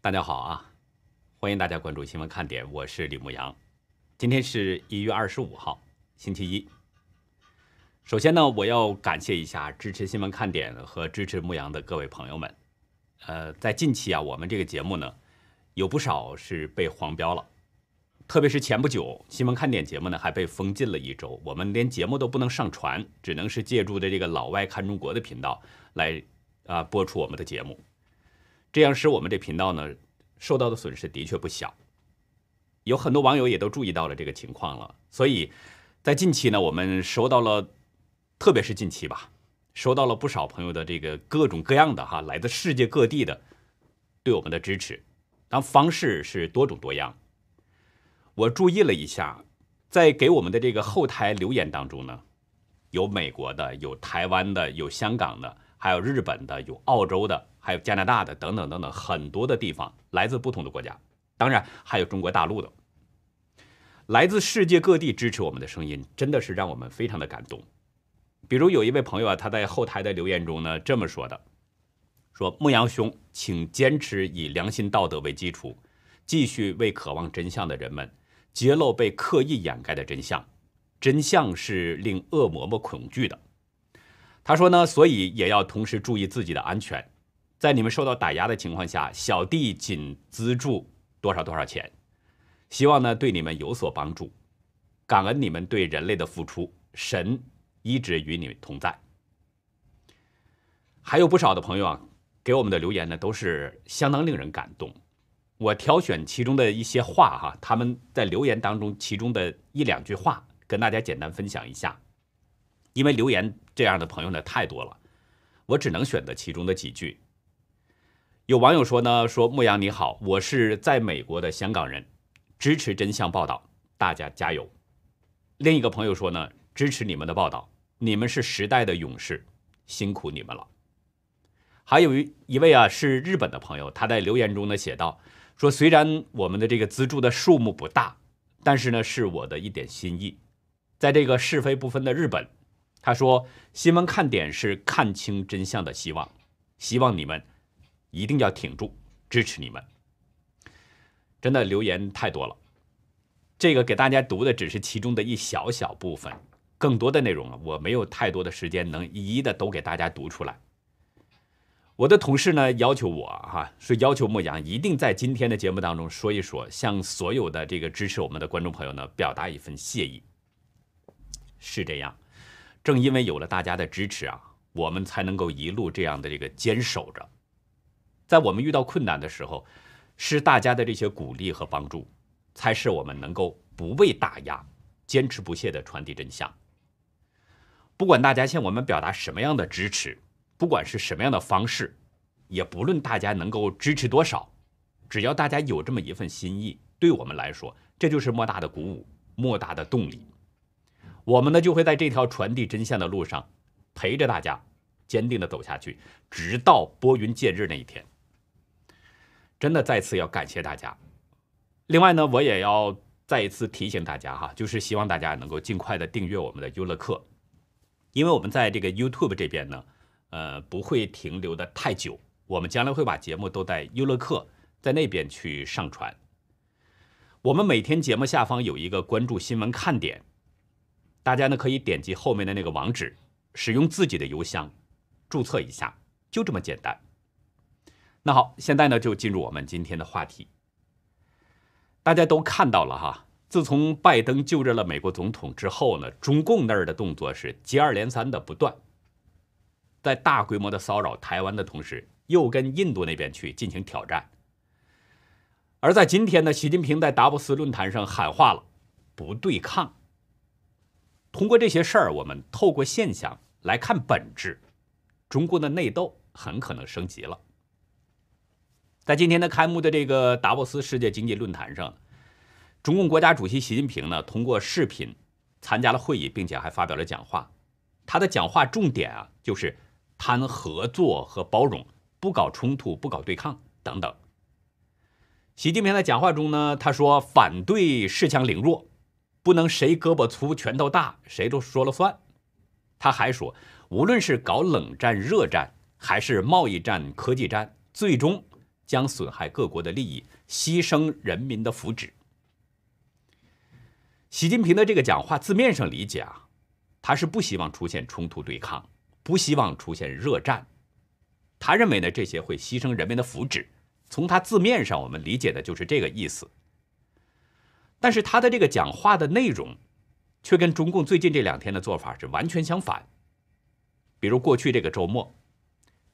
大家好啊，欢迎大家关注新闻看点，我是李牧阳。今天是一月二十五号，星期一。首先呢，我要感谢一下支持新闻看点和支持牧羊的各位朋友们。呃，在近期啊，我们这个节目呢，有不少是被黄标了，特别是前不久新闻看点节目呢，还被封禁了一周，我们连节目都不能上传，只能是借助的这个老外看中国的频道来啊播出我们的节目。这样使我们这频道呢受到的损失的确不小，有很多网友也都注意到了这个情况了，所以在近期呢，我们收到了，特别是近期吧，收到了不少朋友的这个各种各样的哈，来自世界各地的对我们的支持，当方式是多种多样。我注意了一下，在给我们的这个后台留言当中呢，有美国的，有台湾的，有香港的，还有日本的，有澳洲的。还有加拿大的等等等等很多的地方，来自不同的国家，当然还有中国大陆的，来自世界各地支持我们的声音，真的是让我们非常的感动。比如有一位朋友啊，他在后台的留言中呢这么说的：“说牧羊兄，请坚持以良心道德为基础，继续为渴望真相的人们揭露被刻意掩盖的真相。真相是令恶魔们恐惧的。”他说呢，所以也要同时注意自己的安全。在你们受到打压的情况下，小弟仅资助多少多少钱，希望呢对你们有所帮助，感恩你们对人类的付出，神一直与你们同在。还有不少的朋友啊，给我们的留言呢都是相当令人感动。我挑选其中的一些话哈，他们在留言当中其中的一两句话，跟大家简单分享一下。因为留言这样的朋友呢太多了，我只能选择其中的几句。有网友说呢，说牧羊你好，我是在美国的香港人，支持真相报道，大家加油。另一个朋友说呢，支持你们的报道，你们是时代的勇士，辛苦你们了。还有一一位啊，是日本的朋友，他在留言中呢写道，说虽然我们的这个资助的数目不大，但是呢是我的一点心意。在这个是非不分的日本，他说新闻看点是看清真相的希望，希望你们。一定要挺住，支持你们！真的留言太多了，这个给大家读的只是其中的一小小部分，更多的内容啊，我没有太多的时间能一一的都给大家读出来。我的同事呢要求我哈，是要求牧羊一定在今天的节目当中说一说，向所有的这个支持我们的观众朋友呢表达一份谢意。是这样，正因为有了大家的支持啊，我们才能够一路这样的这个坚守着。在我们遇到困难的时候，是大家的这些鼓励和帮助，才使我们能够不被打压，坚持不懈地传递真相。不管大家向我们表达什么样的支持，不管是什么样的方式，也不论大家能够支持多少，只要大家有这么一份心意，对我们来说，这就是莫大的鼓舞，莫大的动力。我们呢，就会在这条传递真相的路上，陪着大家，坚定的走下去，直到拨云见日那一天。真的再次要感谢大家。另外呢，我也要再一次提醒大家哈，就是希望大家能够尽快的订阅我们的优乐课，因为我们在这个 YouTube 这边呢，呃，不会停留的太久，我们将来会把节目都在优乐课在那边去上传。我们每天节目下方有一个关注新闻看点，大家呢可以点击后面的那个网址，使用自己的邮箱注册一下，就这么简单。那好，现在呢就进入我们今天的话题。大家都看到了哈，自从拜登就任了美国总统之后呢，中共那儿的动作是接二连三的不断，在大规模的骚扰台湾的同时，又跟印度那边去进行挑战。而在今天呢，习近平在达布斯论坛上喊话了，不对抗。通过这些事儿，我们透过现象来看本质，中国的内斗很可能升级了。在今天的开幕的这个达沃斯世界经济论坛上，中共国家主席习近平呢通过视频参加了会议，并且还发表了讲话。他的讲话重点啊就是谈合作和包容，不搞冲突，不搞对抗等等。习近平在讲话中呢，他说反对恃强凌弱，不能谁胳膊粗拳头大谁都说了算。他还说，无论是搞冷战、热战，还是贸易战、科技战，最终。将损害各国的利益，牺牲人民的福祉。习近平的这个讲话字面上理解啊，他是不希望出现冲突对抗，不希望出现热战。他认为呢，这些会牺牲人民的福祉。从他字面上，我们理解的就是这个意思。但是他的这个讲话的内容，却跟中共最近这两天的做法是完全相反。比如过去这个周末，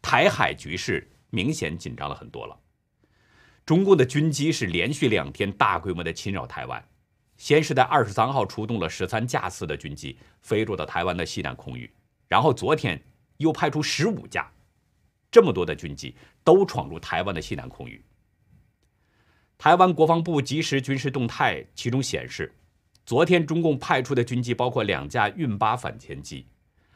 台海局势明显紧张了很多了。中共的军机是连续两天大规模的侵扰台湾，先是在二十三号出动了十三架次的军机飞入到台湾的西南空域，然后昨天又派出十五架。这么多的军机都闯入台湾的西南空域。台湾国防部即时军事动态其中显示，昨天中共派出的军机包括两架运八反潜机、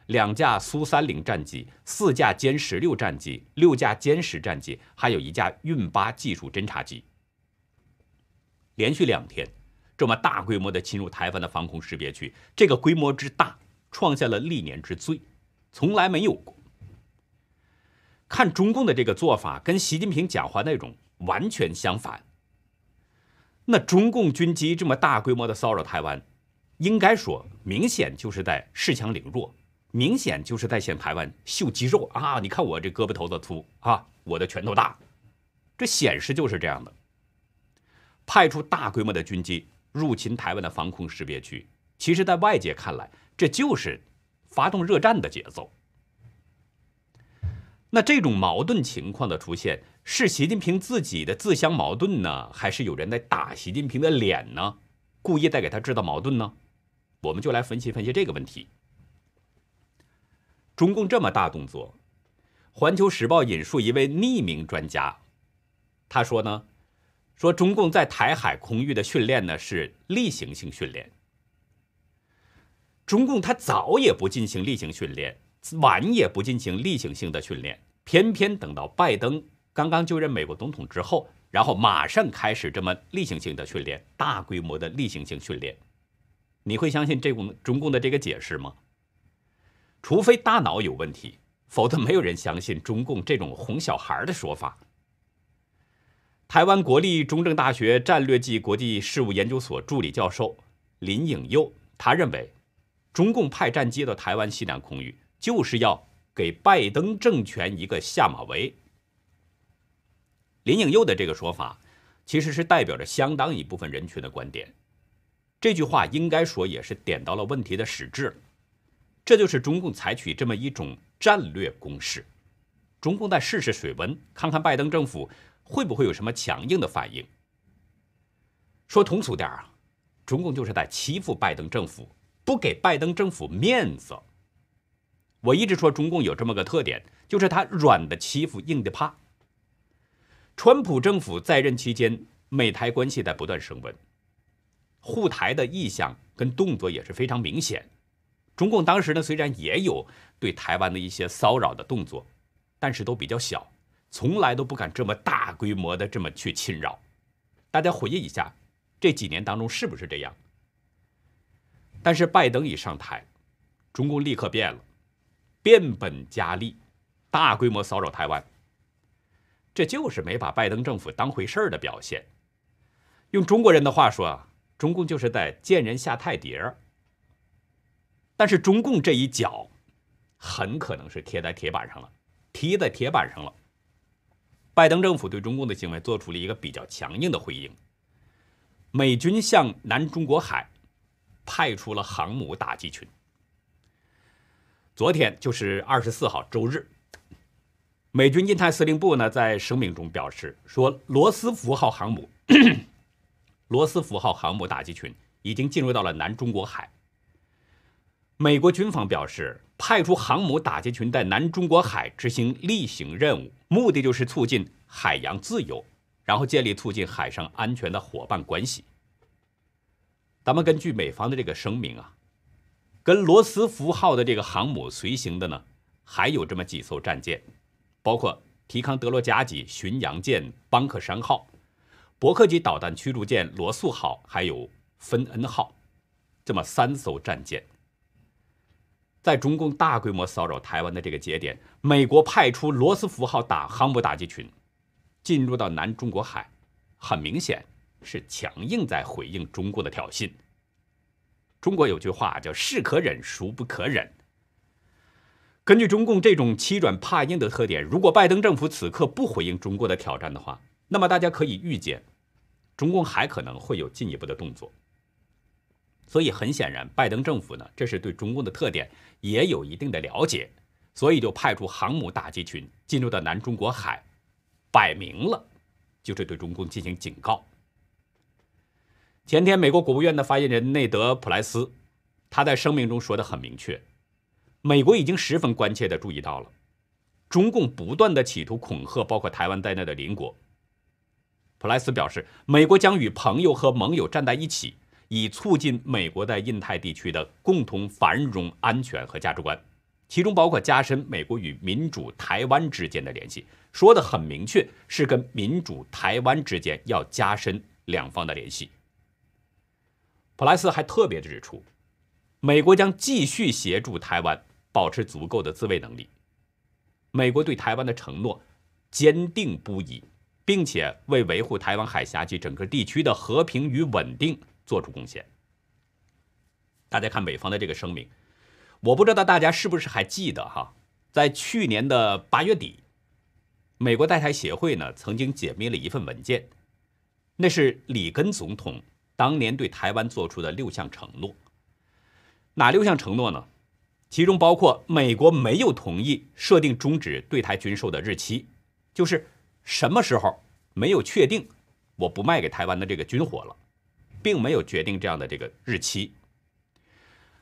两架苏三零战机、四架歼十六战机、六架歼十战机，还有一架运八技术侦察机。连续两天这么大规模的侵入台湾的防空识别区，这个规模之大，创下了历年之最，从来没有过。看中共的这个做法，跟习近平讲话内容完全相反。那中共军机这么大规模的骚扰台湾，应该说明显就是在恃强凌弱，明显就是在向台湾秀肌肉啊！你看我这胳膊头子粗啊，我的拳头大，这显示就是这样的。派出大规模的军机入侵台湾的防空识别区，其实，在外界看来，这就是发动热战的节奏。那这种矛盾情况的出现，是习近平自己的自相矛盾呢，还是有人在打习近平的脸呢？故意在给他制造矛盾呢？我们就来分析分析这个问题。中共这么大动作，《环球时报》引述一位匿名专家，他说呢，说中共在台海空域的训练呢是例行性训练。中共他早也不进行例行训练。晚也不进行例行性的训练，偏偏等到拜登刚刚就任美国总统之后，然后马上开始这么例行性的训练，大规模的例行性训练。你会相信这种中共的这个解释吗？除非大脑有问题，否则没有人相信中共这种哄小孩的说法。台湾国立中正大学战略暨国际事务研究所助理教授林颖佑，他认为，中共派战机到台湾西南空域。就是要给拜登政权一个下马威。林颖佑的这个说法，其实是代表着相当一部分人群的观点。这句话应该说也是点到了问题的实质。这就是中共采取这么一种战略攻势。中共在试试水温，看看拜登政府会不会有什么强硬的反应。说通俗点啊，中共就是在欺负拜登政府，不给拜登政府面子。我一直说中共有这么个特点，就是他软的欺负，硬的怕。川普政府在任期间，美台关系在不断升温，护台的意向跟动作也是非常明显。中共当时呢，虽然也有对台湾的一些骚扰的动作，但是都比较小，从来都不敢这么大规模的这么去侵扰。大家回忆一下，这几年当中是不是这样？但是拜登一上台，中共立刻变了。变本加厉，大规模骚扰台湾，这就是没把拜登政府当回事儿的表现。用中国人的话说，中共就是在见人下菜碟但是中共这一脚，很可能是贴在铁板上了，踢在铁板上了。拜登政府对中共的行为做出了一个比较强硬的回应，美军向南中国海派出了航母打击群。昨天就是二十四号周日，美军印太司令部呢在声明中表示说，罗斯福号航母，罗斯福号航母打击群已经进入到了南中国海。美国军方表示，派出航母打击群在南中国海执行例行任务，目的就是促进海洋自由，然后建立促进海上安全的伙伴关系。咱们根据美方的这个声明啊。跟罗斯福号的这个航母随行的呢，还有这么几艘战舰，包括提康德罗加级巡洋舰邦克山号、伯克级导弹驱逐舰罗素号，还有芬恩号，这么三艘战舰。在中共大规模骚扰台湾的这个节点，美国派出罗斯福号打航母打击群，进入到南中国海，很明显是强硬在回应中国的挑衅。中国有句话叫“是可忍，孰不可忍”。根据中共这种欺软怕硬的特点，如果拜登政府此刻不回应中国的挑战的话，那么大家可以预见，中共还可能会有进一步的动作。所以很显然，拜登政府呢，这是对中共的特点也有一定的了解，所以就派出航母打击群进入到南中国海，摆明了就是对中共进行警告。前天，美国国务院的发言人内德·普莱斯，他在声明中说的很明确。美国已经十分关切地注意到了，中共不断的企图恐吓包括台湾在内的邻国。普莱斯表示，美国将与朋友和盟友站在一起，以促进美国在印太地区的共同繁荣、安全和价值观，其中包括加深美国与民主台湾之间的联系。说的很明确，是跟民主台湾之间要加深两方的联系。普莱斯还特别指出，美国将继续协助台湾。保持足够的自卫能力。美国对台湾的承诺坚定不移，并且为维护台湾海峡及整个地区的和平与稳定做出贡献。大家看美方的这个声明，我不知道大家是不是还记得哈，在去年的八月底，美国在台协会呢曾经解密了一份文件，那是里根总统当年对台湾做出的六项承诺。哪六项承诺呢？其中包括美国没有同意设定终止对台军售的日期，就是什么时候没有确定，我不卖给台湾的这个军火了，并没有决定这样的这个日期。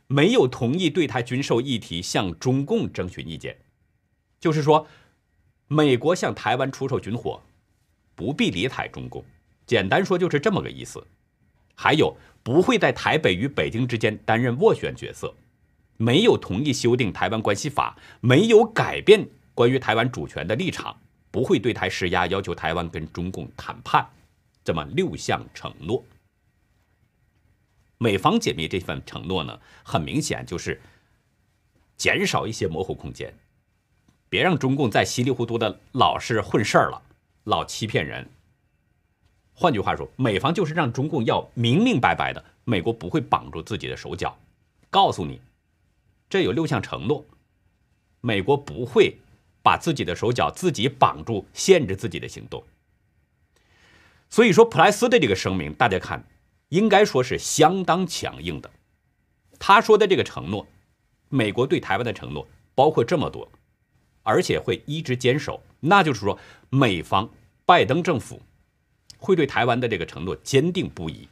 没有同意对台军售议题向中共征询意见，就是说，美国向台湾出售军火，不必理睬中共。简单说就是这么个意思。还有不会在台北与北京之间担任斡旋角色。没有同意修订《台湾关系法》，没有改变关于台湾主权的立场，不会对台施压，要求台湾跟中共谈判，这么六项承诺。美方解密这份承诺呢，很明显就是减少一些模糊空间，别让中共再稀里糊涂的老是混事儿了，老欺骗人。换句话说，美方就是让中共要明明白白的，美国不会绑住自己的手脚，告诉你。这有六项承诺，美国不会把自己的手脚自己绑住，限制自己的行动。所以说，普莱斯的这个声明，大家看，应该说是相当强硬的。他说的这个承诺，美国对台湾的承诺包括这么多，而且会一直坚守。那就是说，美方拜登政府会对台湾的这个承诺坚定不移。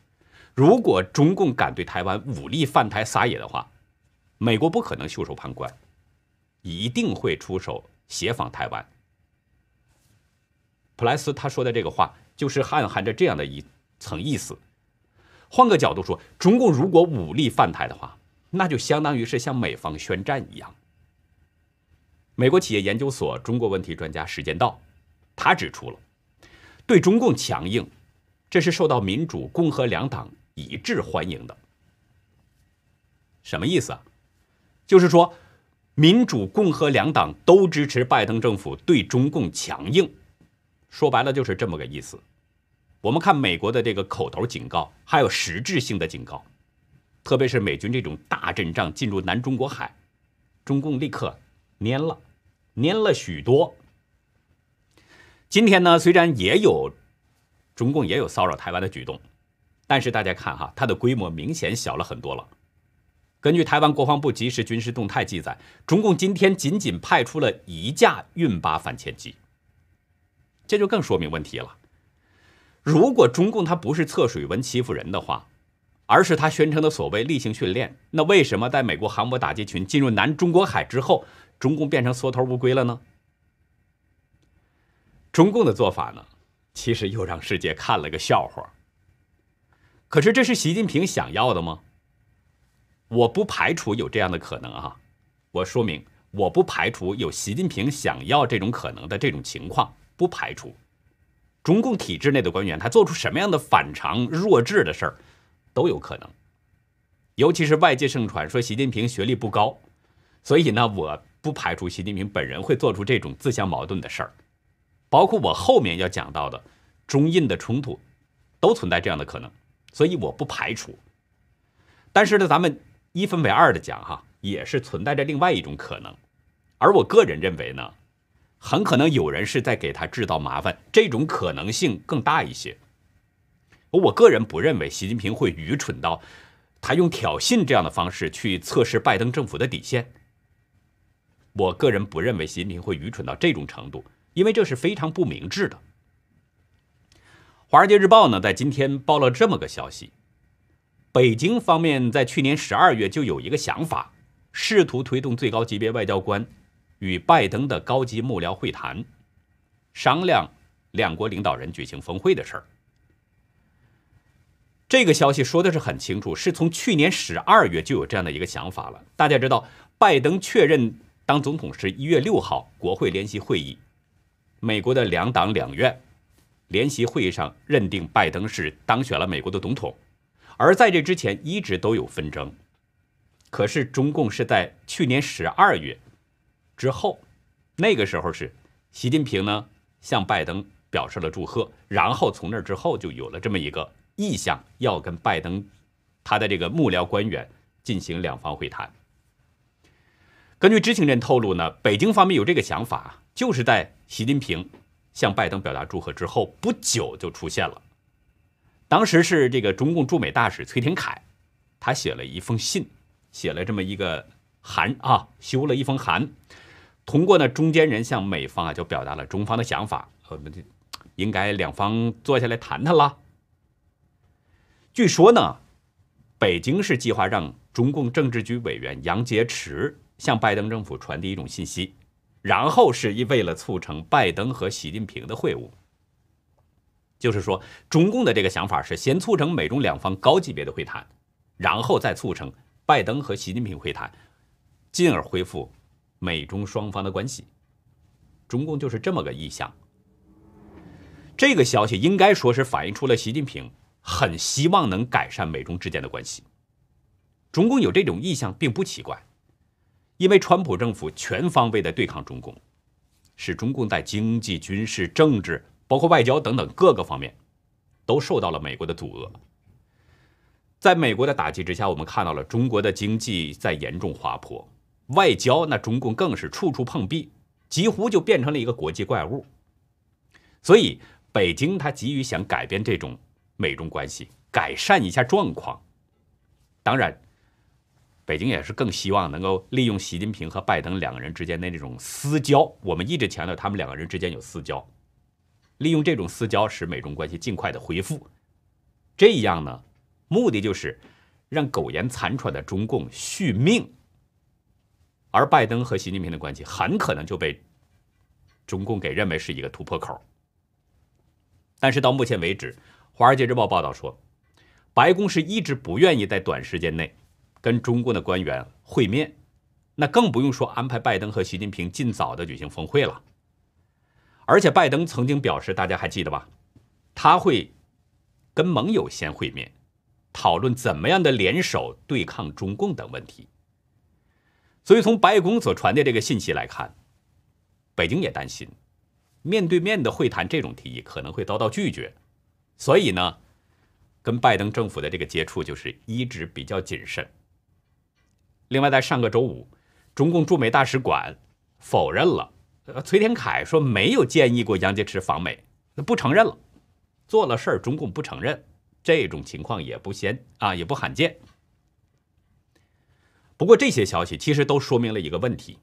如果中共敢对台湾武力犯台撒野的话，美国不可能袖手旁观，一定会出手协防台湾。普莱斯他说的这个话，就是暗含着这样的一层意思。换个角度说，中共如果武力犯台的话，那就相当于是向美方宣战一样。美国企业研究所中国问题专家石建道，他指出了，对中共强硬，这是受到民主、共和两党一致欢迎的。什么意思啊？就是说，民主、共和两党都支持拜登政府对中共强硬，说白了就是这么个意思。我们看美国的这个口头警告，还有实质性的警告，特别是美军这种大阵仗进入南中国海，中共立刻蔫了，蔫了许多。今天呢，虽然也有中共也有骚扰台湾的举动，但是大家看哈，它的规模明显小了很多了。根据台湾国防部即时军事动态记载，中共今天仅仅派出了一架运八反潜机，这就更说明问题了。如果中共他不是测水温欺负人的话，而是他宣称的所谓例行训练，那为什么在美国航母打击群进入南中国海之后，中共变成缩头乌龟了呢？中共的做法呢，其实又让世界看了个笑话。可是这是习近平想要的吗？我不排除有这样的可能啊！我说明，我不排除有习近平想要这种可能的这种情况，不排除中共体制内的官员他做出什么样的反常弱智的事儿都有可能。尤其是外界盛传说习近平学历不高，所以呢，我不排除习近平本人会做出这种自相矛盾的事儿。包括我后面要讲到的中印的冲突，都存在这样的可能，所以我不排除。但是呢，咱们一分为二的讲哈，也是存在着另外一种可能，而我个人认为呢，很可能有人是在给他制造麻烦，这种可能性更大一些。我个人不认为习近平会愚蠢到他用挑衅这样的方式去测试拜登政府的底线。我个人不认为习近平会愚蠢到这种程度。因为这是非常不明智的。《华尔街日报》呢，在今天报了这么个消息：北京方面在去年十二月就有一个想法，试图推动最高级别外交官与拜登的高级幕僚会谈，商量两国领导人举行峰会的事儿。这个消息说的是很清楚，是从去年十二月就有这样的一个想法了。大家知道，拜登确认当总统是一月六号国会联席会议。美国的两党两院联席会议上认定拜登是当选了美国的总统，而在这之前一直都有纷争。可是中共是在去年十二月之后，那个时候是习近平呢向拜登表示了祝贺，然后从那之后就有了这么一个意向，要跟拜登他的这个幕僚官员进行两方会谈。根据知情人透露呢，北京方面有这个想法。就是在习近平向拜登表达祝贺之后不久就出现了。当时是这个中共驻美大使崔天凯，他写了一封信，写了这么一个函啊，修了一封函，通过呢中间人向美方啊就表达了中方的想法，我们就应该两方坐下来谈谈了。据说呢，北京是计划让中共政治局委员杨洁篪向拜登政府传递一种信息。然后是一为了促成拜登和习近平的会晤，就是说，中共的这个想法是先促成美中两方高级别的会谈，然后再促成拜登和习近平会谈，进而恢复美中双方的关系。中共就是这么个意向。这个消息应该说是反映出了习近平很希望能改善美中之间的关系。中共有这种意向并不奇怪。因为川普政府全方位的对抗中共，使中共在经济、军事、政治，包括外交等等各个方面，都受到了美国的阻遏。在美国的打击之下，我们看到了中国的经济在严重滑坡，外交那中共更是处处碰壁，几乎就变成了一个国际怪物。所以，北京他急于想改变这种美中关系，改善一下状况。当然。北京也是更希望能够利用习近平和拜登两个人之间的这种私交，我们一直强调他们两个人之间有私交，利用这种私交使美中关系尽快的恢复，这样呢，目的就是让苟延残喘的中共续命，而拜登和习近平的关系很可能就被中共给认为是一个突破口。但是到目前为止，《华尔街日报》报道说，白宫是一直不愿意在短时间内。跟中共的官员会面，那更不用说安排拜登和习近平尽早的举行峰会了。而且拜登曾经表示，大家还记得吧？他会跟盟友先会面，讨论怎么样的联手对抗中共等问题。所以从白宫所传递这个信息来看，北京也担心面对面的会谈这种提议可能会遭到拒绝，所以呢，跟拜登政府的这个接触就是一直比较谨慎。另外，在上个周五，中共驻美大使馆否认了。呃，崔天凯说没有建议过杨洁篪访美，那不承认了。做了事儿，中共不承认，这种情况也不鲜啊，也不罕见。不过，这些消息其实都说明了一个问题，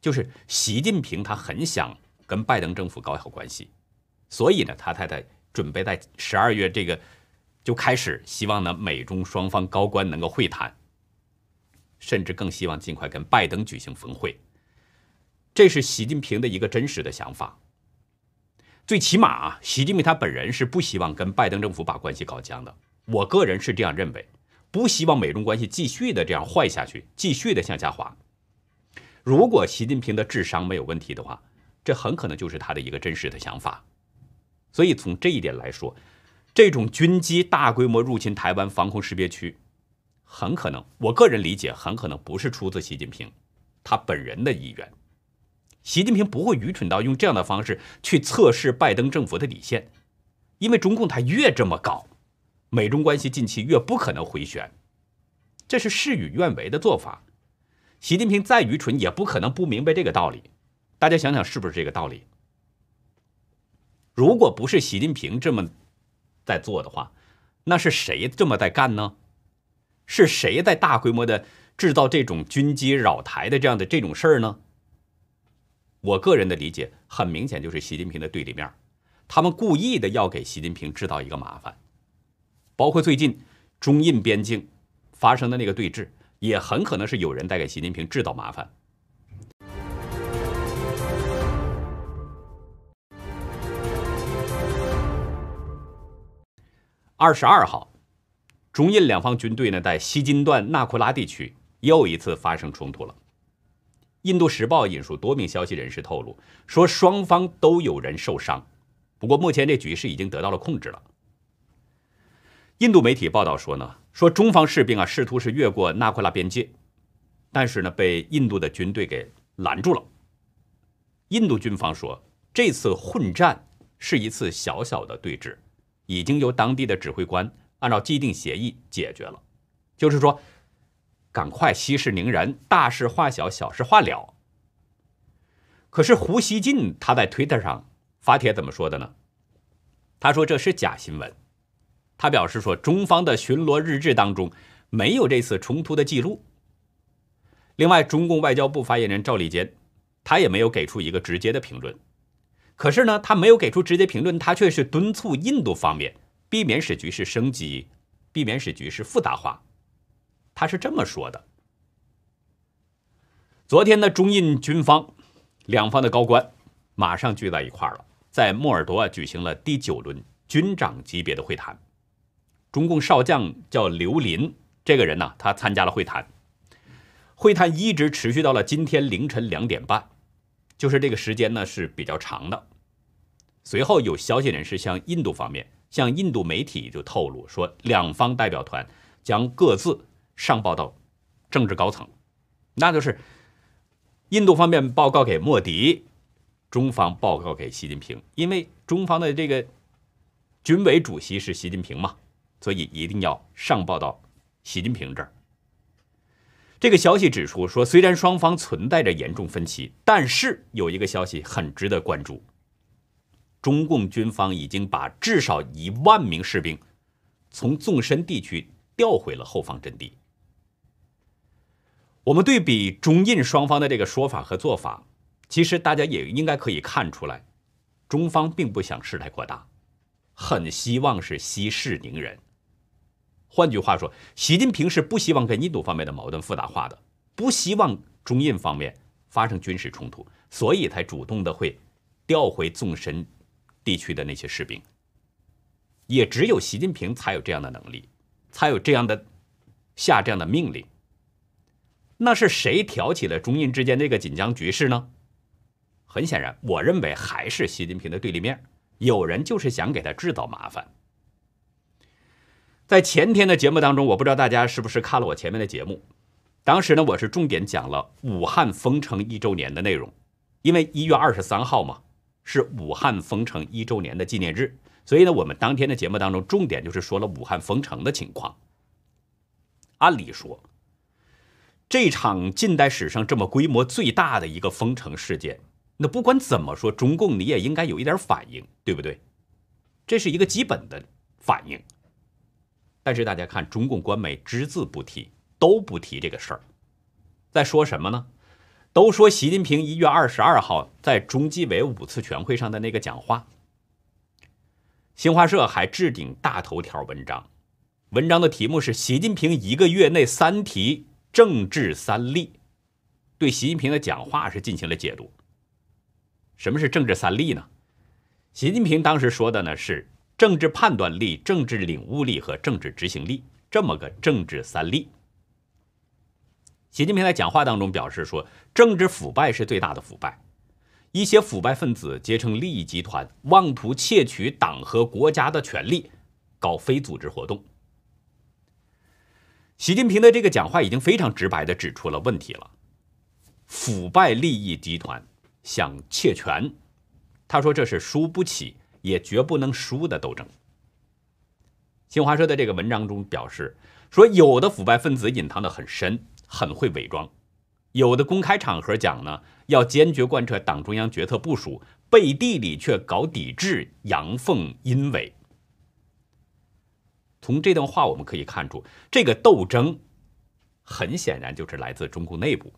就是习近平他很想跟拜登政府搞好关系，所以呢，他太太准备在十二月这个就开始，希望呢美中双方高官能够会谈。甚至更希望尽快跟拜登举行峰会，这是习近平的一个真实的想法。最起码啊，习近平他本人是不希望跟拜登政府把关系搞僵的。我个人是这样认为，不希望美中关系继续的这样坏下去，继续的向下滑。如果习近平的智商没有问题的话，这很可能就是他的一个真实的想法。所以从这一点来说，这种军机大规模入侵台湾防空识别区。很可能，我个人理解，很可能不是出自习近平他本人的意愿。习近平不会愚蠢到用这样的方式去测试拜登政府的底线，因为中共他越这么搞，美中关系近期越不可能回旋，这是事与愿违的做法。习近平再愚蠢也不可能不明白这个道理，大家想想是不是这个道理？如果不是习近平这么在做的话，那是谁这么在干呢？是谁在大规模的制造这种军机扰台的这样的这种事儿呢？我个人的理解很明显，就是习近平的对立面，他们故意的要给习近平制造一个麻烦，包括最近中印边境发生的那个对峙，也很可能是有人在给习近平制造麻烦。二十二号，中印两方军队呢在西金段纳库拉地区又一次发生冲突了。印度时报引述多名消息人士透露，说双方都有人受伤，不过目前这局势已经得到了控制了。印度媒体报道说呢，说中方士兵啊试图是越过纳库拉边界，但是呢被印度的军队给拦住了。印度军方说，这次混战是一次小小的对峙，已经由当地的指挥官按照既定协议解决了，就是说。赶快息事宁人，大事化小，小事化了。可是胡锡进他在推特上发帖怎么说的呢？他说这是假新闻。他表示说，中方的巡逻日志当中没有这次冲突的记录。另外，中共外交部发言人赵立坚他也没有给出一个直接的评论。可是呢，他没有给出直接评论，他却是敦促印度方面避免使局势升级，避免使局势复杂化。他是这么说的：昨天的中印军方两方的高官马上聚在一块了，在莫尔多举行了第九轮军长级别的会谈。中共少将叫刘林，这个人呢，他参加了会谈。会谈一直持续到了今天凌晨两点半，就是这个时间呢是比较长的。随后有消息人士向印度方面、向印度媒体就透露说，两方代表团将各自。上报到政治高层，那就是印度方面报告给莫迪，中方报告给习近平。因为中方的这个军委主席是习近平嘛，所以一定要上报到习近平这儿。这个消息指出说，虽然双方存在着严重分歧，但是有一个消息很值得关注：中共军方已经把至少一万名士兵从纵深地区调回了后方阵地。我们对比中印双方的这个说法和做法，其实大家也应该可以看出来，中方并不想事态扩大，很希望是息事宁人。换句话说，习近平是不希望跟印度方面的矛盾复杂化的，不希望中印方面发生军事冲突，所以才主动的会调回纵深地区的那些士兵。也只有习近平才有这样的能力，才有这样的下这样的命令。那是谁挑起了中印之间这个紧张局势呢？很显然，我认为还是习近平的对立面，有人就是想给他制造麻烦。在前天的节目当中，我不知道大家是不是看了我前面的节目，当时呢，我是重点讲了武汉封城一周年的内容，因为一月二十三号嘛，是武汉封城一周年的纪念日，所以呢，我们当天的节目当中重点就是说了武汉封城的情况。按理说。这场近代史上这么规模最大的一个封城事件，那不管怎么说，中共你也应该有一点反应，对不对？这是一个基本的反应。但是大家看，中共官媒只字不提，都不提这个事儿，在说什么呢？都说习近平一月二十二号在中纪委五次全会上的那个讲话。新华社还置顶大头条文章，文章的题目是“习近平一个月内三提”。政治三立对习近平的讲话是进行了解读。什么是政治三立呢？习近平当时说的呢是政治判断力、政治领悟力和政治执行力这么个政治三立。习近平在讲话当中表示说，政治腐败是最大的腐败，一些腐败分子结成利益集团，妄图窃取党和国家的权利，搞非组织活动。习近平的这个讲话已经非常直白的指出了问题了。腐败利益集团想窃权。他说这是输不起也绝不能输的斗争。新华社的这个文章中表示说，有的腐败分子隐藏的很深，很会伪装；有的公开场合讲呢，要坚决贯彻党中央决策部署，背地里却搞抵制，阳奉阴违。从这段话我们可以看出，这个斗争很显然就是来自中共内部。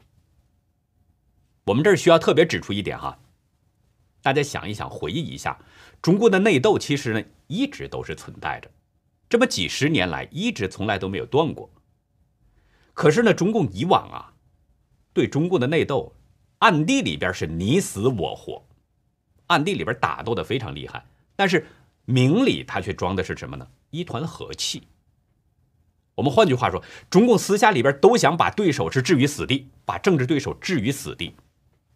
我们这儿需要特别指出一点哈，大家想一想，回忆一下，中共的内斗其实呢一直都是存在着，这么几十年来一直从来都没有断过。可是呢，中共以往啊，对中共的内斗，暗地里边是你死我活，暗地里边打斗的非常厉害，但是明里他却装的是什么呢？一团和气。我们换句话说，中共私下里边都想把对手是置于死地，把政治对手置于死地。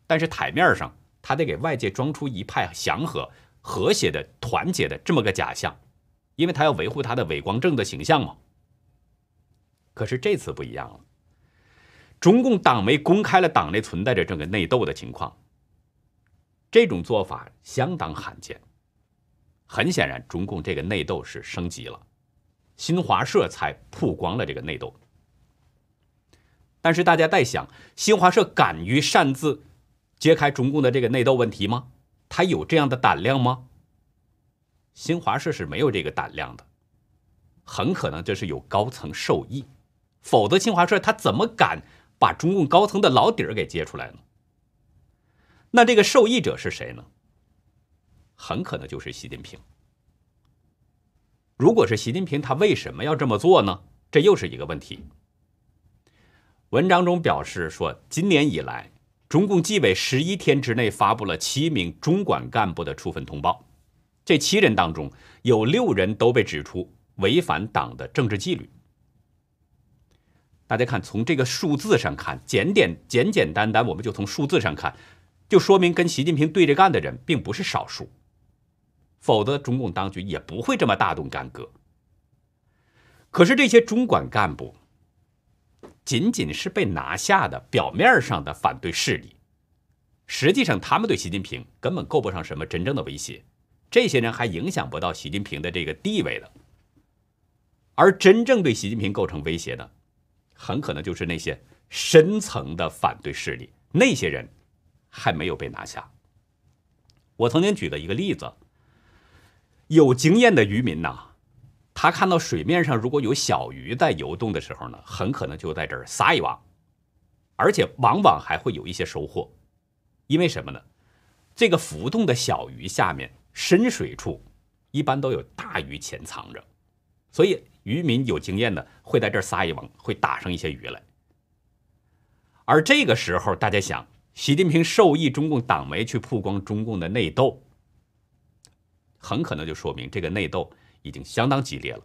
但是台面上，他得给外界装出一派祥和、和谐的、团结的这么个假象，因为他要维护他的伪光正的形象嘛。可是这次不一样了，中共党媒公开了党内存在着这个内斗的情况，这种做法相当罕见。很显然，中共这个内斗是升级了，新华社才曝光了这个内斗。但是大家在想，新华社敢于擅自。揭开中共的这个内斗问题吗？他有这样的胆量吗？新华社是没有这个胆量的，很可能这是有高层授意，否则新华社他怎么敢把中共高层的老底儿给揭出来呢？那这个受益者是谁呢？很可能就是习近平。如果是习近平，他为什么要这么做呢？这又是一个问题。文章中表示说，今年以来。中共纪委十一天之内发布了七名中管干部的处分通报，这七人当中有六人都被指出违反党的政治纪律。大家看，从这个数字上看，简简简简单单，我们就从数字上看，就说明跟习近平对着干的人并不是少数，否则中共当局也不会这么大动干戈。可是这些中管干部。仅仅是被拿下的表面上的反对势力，实际上他们对习近平根本够不上什么真正的威胁，这些人还影响不到习近平的这个地位的。而真正对习近平构成威胁的，很可能就是那些深层的反对势力，那些人还没有被拿下。我曾经举了一个例子，有经验的渔民呐。他看到水面上如果有小鱼在游动的时候呢，很可能就在这儿撒一网，而且往往还会有一些收获。因为什么呢？这个浮动的小鱼下面深水处一般都有大鱼潜藏着，所以渔民有经验的会在这儿撒一网，会打上一些鱼来。而这个时候，大家想，习近平授意中共党媒去曝光中共的内斗，很可能就说明这个内斗。已经相当激烈了，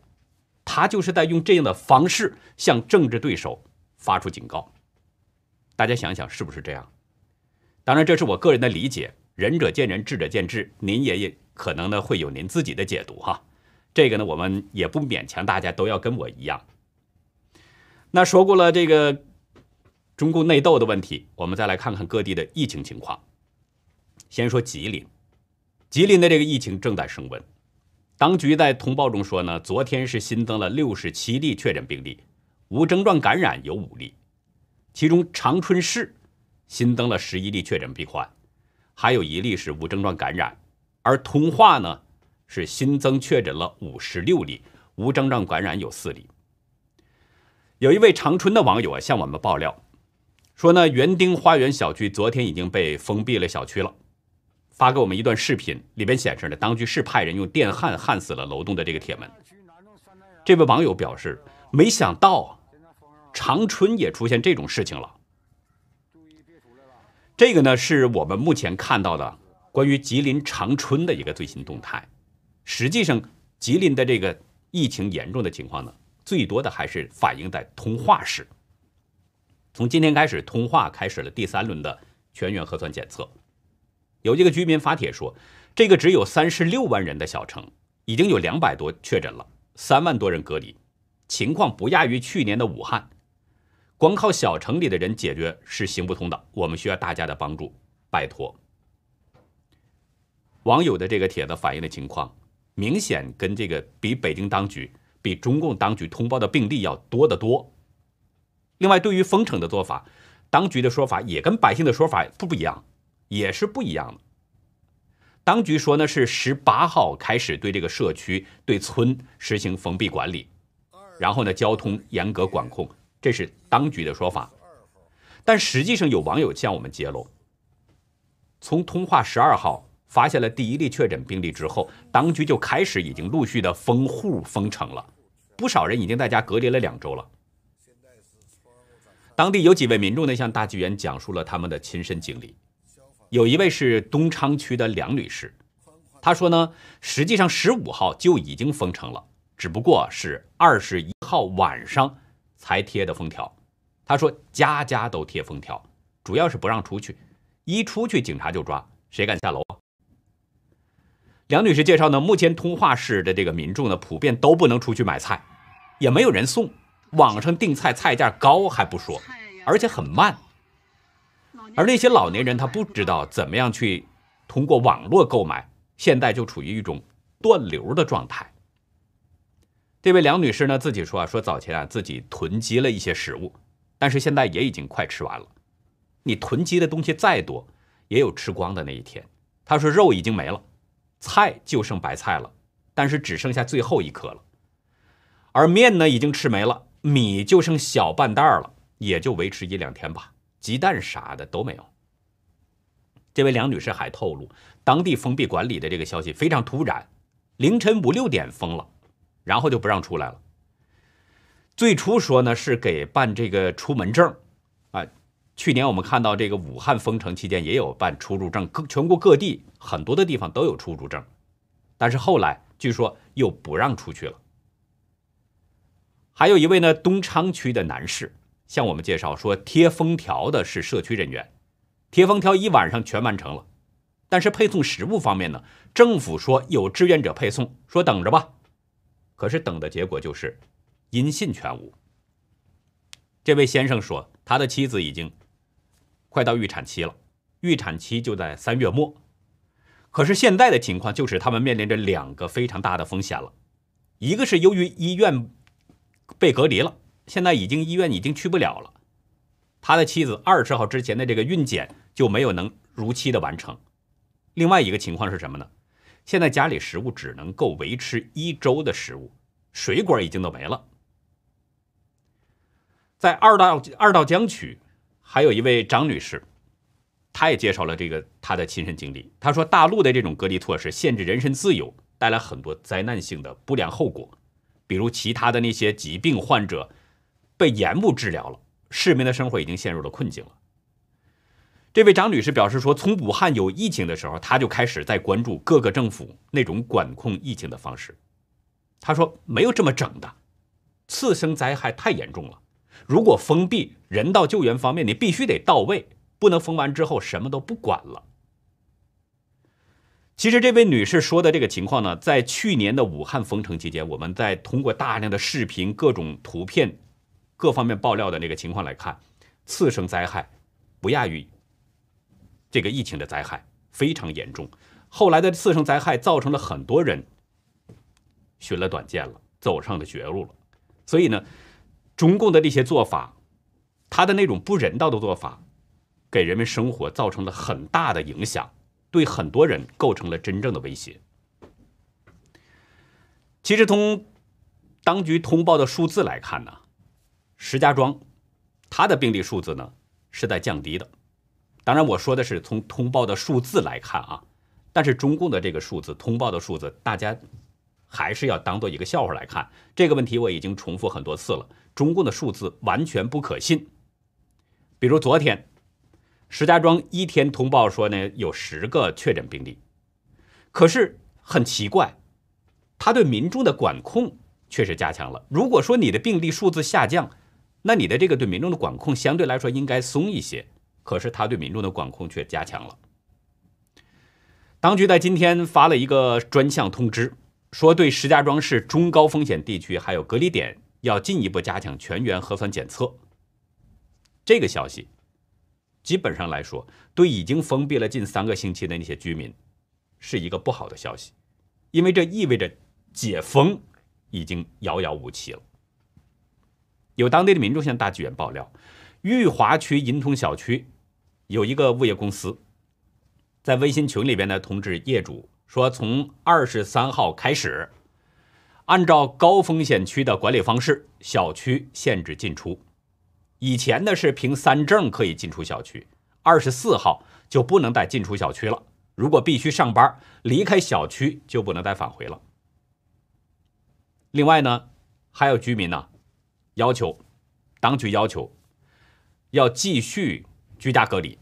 他就是在用这样的方式向政治对手发出警告。大家想想是不是这样？当然，这是我个人的理解，仁者见仁，智者见智。您也也可能呢会有您自己的解读哈。这个呢，我们也不勉强大家都要跟我一样。那说过了这个中共内斗的问题，我们再来看看各地的疫情情况。先说吉林，吉林的这个疫情正在升温。当局在通报中说呢，昨天是新增了六十七例确诊病例，无症状感染有五例，其中长春市新增了十一例确诊病患，还有一例是无症状感染，而通化呢是新增确诊了五十六例，无症状感染有四例。有一位长春的网友啊向我们爆料，说呢园丁花园小区昨天已经被封闭了小区了。发给我们一段视频，里边显示呢，当局是派人用电焊焊死了楼栋的这个铁门。这位网友表示，没想到长春也出现这种事情了。这个呢，是我们目前看到的关于吉林长春的一个最新动态。实际上，吉林的这个疫情严重的情况呢，最多的还是反映在通化市。从今天开始，通化开始了第三轮的全员核酸检测。有一个居民发帖说，这个只有三十六万人的小城，已经有两百多确诊了，三万多人隔离，情况不亚于去年的武汉。光靠小城里的人解决是行不通的，我们需要大家的帮助，拜托，网友的这个帖子反映的情况，明显跟这个比北京当局、比中共当局通报的病例要多得多。另外，对于封城的做法，当局的说法也跟百姓的说法不不一样，也是不一样的。当局说呢是十八号开始对这个社区、对村实行封闭管理，然后呢交通严格管控，这是当局的说法。但实际上有网友向我们揭露，从通化十二号发现了第一例确诊病例之后，当局就开始已经陆续的封户封城了，不少人已经在家隔离了两周了。当地有几位民众呢，向大纪元讲述了他们的亲身经历。有一位是东昌区的梁女士，她说呢，实际上十五号就已经封城了，只不过是二十一号晚上才贴的封条。她说家家都贴封条，主要是不让出去，一出去警察就抓，谁敢下楼？梁女士介绍呢，目前通化市的这个民众呢，普遍都不能出去买菜，也没有人送。网上订菜菜价高还不说，而且很慢。而那些老年人他不知道怎么样去通过网络购买，现在就处于一种断流的状态。这位梁女士呢自己说啊，说早前啊自己囤积了一些食物，但是现在也已经快吃完了。你囤积的东西再多，也有吃光的那一天。她说肉已经没了，菜就剩白菜了，但是只剩下最后一颗了。而面呢已经吃没了。米就剩小半袋了，也就维持一两天吧。鸡蛋啥的都没有。这位梁女士还透露，当地封闭管理的这个消息非常突然，凌晨五六点封了，然后就不让出来了。最初说呢是给办这个出门证，啊，去年我们看到这个武汉封城期间也有办出入证，各全国各地很多的地方都有出入证，但是后来据说又不让出去了。还有一位呢，东昌区的男士向我们介绍说，贴封条的是社区人员，贴封条一晚上全完成了，但是配送食物方面呢，政府说有志愿者配送，说等着吧，可是等的结果就是音信全无。这位先生说，他的妻子已经快到预产期了，预产期就在三月末，可是现在的情况就是他们面临着两个非常大的风险了，一个是由于医院。被隔离了，现在已经医院已经去不了了。他的妻子二十号之前的这个孕检就没有能如期的完成。另外一个情况是什么呢？现在家里食物只能够维持一周的食物，水果已经都没了。在二道二道江区，还有一位张女士，她也介绍了这个她的亲身经历。她说，大陆的这种隔离措施限制人身自由，带来很多灾难性的不良后果。比如其他的那些疾病患者被延误治疗了，市民的生活已经陷入了困境了。这位张女士表示说，从武汉有疫情的时候，她就开始在关注各个政府那种管控疫情的方式。她说没有这么整的，次生灾害太严重了。如果封闭，人道救援方面你必须得到位，不能封完之后什么都不管了。其实这位女士说的这个情况呢，在去年的武汉封城期间，我们在通过大量的视频、各种图片、各方面爆料的那个情况来看，次生灾害不亚于这个疫情的灾害，非常严重。后来的次生灾害造成了很多人寻了短见了，走上了绝路了。所以呢，中共的这些做法，他的那种不人道的做法，给人们生活造成了很大的影响。对很多人构成了真正的威胁。其实从当局通报的数字来看呢，石家庄它的病例数字呢是在降低的。当然，我说的是从通报的数字来看啊，但是中共的这个数字通报的数字，大家还是要当做一个笑话来看。这个问题我已经重复很多次了，中共的数字完全不可信。比如昨天。石家庄一天通报说呢，有十个确诊病例，可是很奇怪，他对民众的管控确实加强了。如果说你的病例数字下降，那你的这个对民众的管控相对来说应该松一些，可是他对民众的管控却加强了。当局在今天发了一个专项通知，说对石家庄市中高风险地区还有隔离点要进一步加强全员核酸检测。这个消息。基本上来说，对已经封闭了近三个星期的那些居民，是一个不好的消息，因为这意味着解封已经遥遥无期了。有当地的民众向大纪元爆料，裕华区银通小区有一个物业公司，在微信群里边呢通知业主说，从二十三号开始，按照高风险区的管理方式，小区限制进出。以前呢是凭三证可以进出小区，二十四号就不能再进出小区了。如果必须上班离开小区，就不能再返回了。另外呢，还有居民呢。要求，当局要求要继续居家隔离，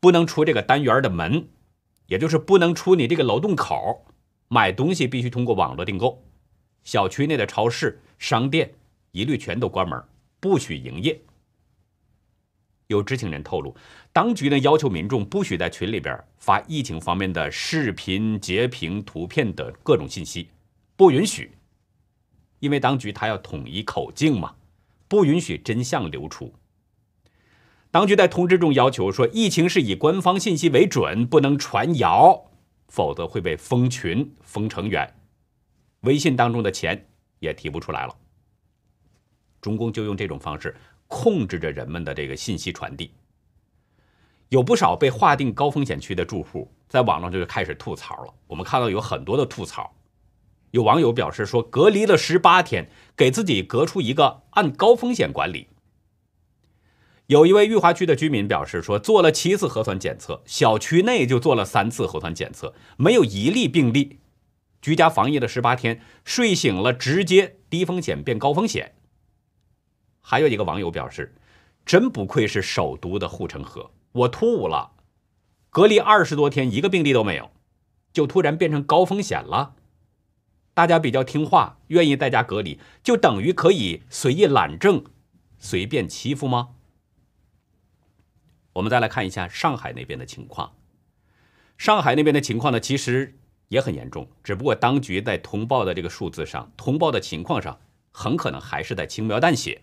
不能出这个单元的门，也就是不能出你这个楼洞口。买东西必须通过网络订购，小区内的超市、商店一律全都关门，不许营业。有知情人透露，当局呢要求民众不许在群里边发疫情方面的视频、截屏、图片等各种信息，不允许，因为当局他要统一口径嘛。不允许真相流出。当局在通知中要求说，疫情是以官方信息为准，不能传谣，否则会被封群、封成员。微信当中的钱也提不出来了。中共就用这种方式控制着人们的这个信息传递。有不少被划定高风险区的住户在网上就开始吐槽了。我们看到有很多的吐槽。有网友表示说，隔离了十八天，给自己隔出一个按高风险管理。有一位裕华区的居民表示说，做了七次核酸检测，小区内就做了三次核酸检测，没有一例病例。居家防疫了十八天，睡醒了直接低风险变高风险。还有一个网友表示，真不愧是首都的护城河，我吐了，隔离二十多天一个病例都没有，就突然变成高风险了。大家比较听话，愿意在家隔离，就等于可以随意懒政、随便欺负吗？我们再来看一下上海那边的情况。上海那边的情况呢，其实也很严重，只不过当局在通报的这个数字上、通报的情况上，很可能还是在轻描淡写。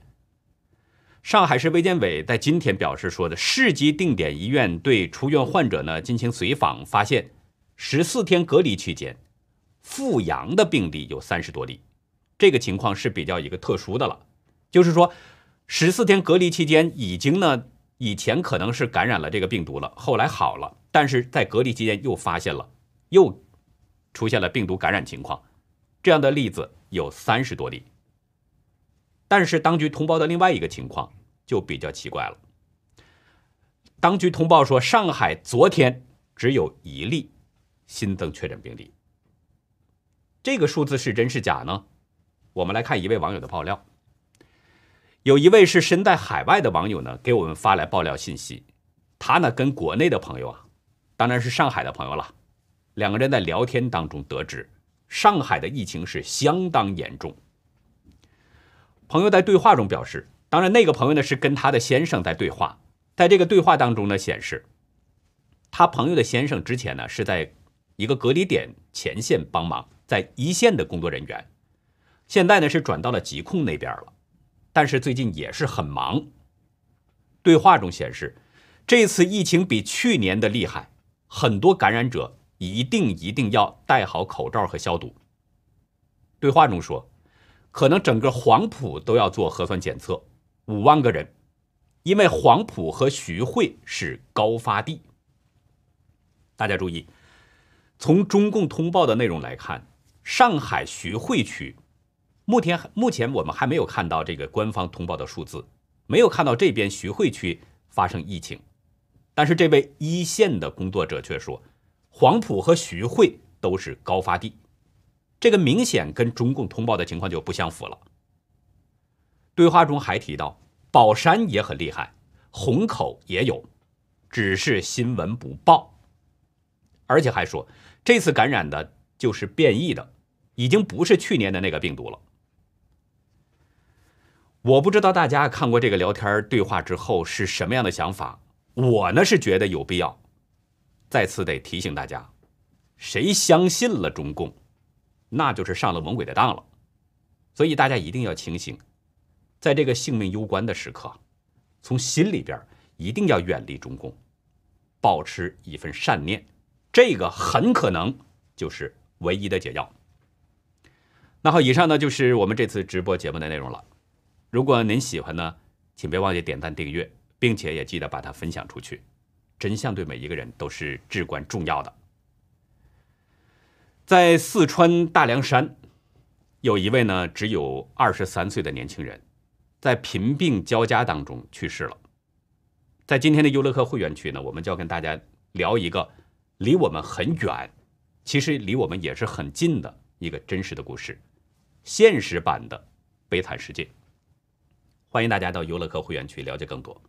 上海市卫健委在今天表示说的，市级定点医院对出院患者呢进行随访，发现十四天隔离期间。复阳的病例有三十多例，这个情况是比较一个特殊的了。就是说，十四天隔离期间已经呢，以前可能是感染了这个病毒了，后来好了，但是在隔离期间又发现了，又出现了病毒感染情况，这样的例子有三十多例。但是当局通报的另外一个情况就比较奇怪了，当局通报说，上海昨天只有一例新增确诊病例。这个数字是真是假呢？我们来看一位网友的爆料。有一位是身在海外的网友呢，给我们发来爆料信息。他呢跟国内的朋友啊，当然是上海的朋友了。两个人在聊天当中得知，上海的疫情是相当严重。朋友在对话中表示，当然那个朋友呢是跟他的先生在对话。在这个对话当中呢，显示他朋友的先生之前呢是在一个隔离点前线帮忙。在一线的工作人员，现在呢是转到了疾控那边了，但是最近也是很忙。对话中显示，这次疫情比去年的厉害，很多感染者一定一定要戴好口罩和消毒。对话中说，可能整个黄埔都要做核酸检测，五万个人，因为黄埔和徐汇是高发地。大家注意，从中共通报的内容来看。上海徐汇区，目前目前我们还没有看到这个官方通报的数字，没有看到这边徐汇区发生疫情。但是这位一线的工作者却说，黄埔和徐汇都是高发地，这个明显跟中共通报的情况就不相符了。对话中还提到，宝山也很厉害，虹口也有，只是新闻不报，而且还说这次感染的就是变异的。已经不是去年的那个病毒了。我不知道大家看过这个聊天对话之后是什么样的想法。我呢是觉得有必要再次得提醒大家：谁相信了中共，那就是上了魔鬼的当了。所以大家一定要清醒，在这个性命攸关的时刻，从心里边一定要远离中共，保持一份善念。这个很可能就是唯一的解药。那好，以上呢就是我们这次直播节目的内容了。如果您喜欢呢，请别忘记点赞订阅，并且也记得把它分享出去。真相对每一个人都是至关重要的。在四川大凉山，有一位呢只有二十三岁的年轻人，在贫病交加当中去世了。在今天的优乐客会员区呢，我们就要跟大家聊一个离我们很远，其实离我们也是很近的一个真实的故事，现实版的悲惨世界。欢迎大家到游乐客会员区了解更多。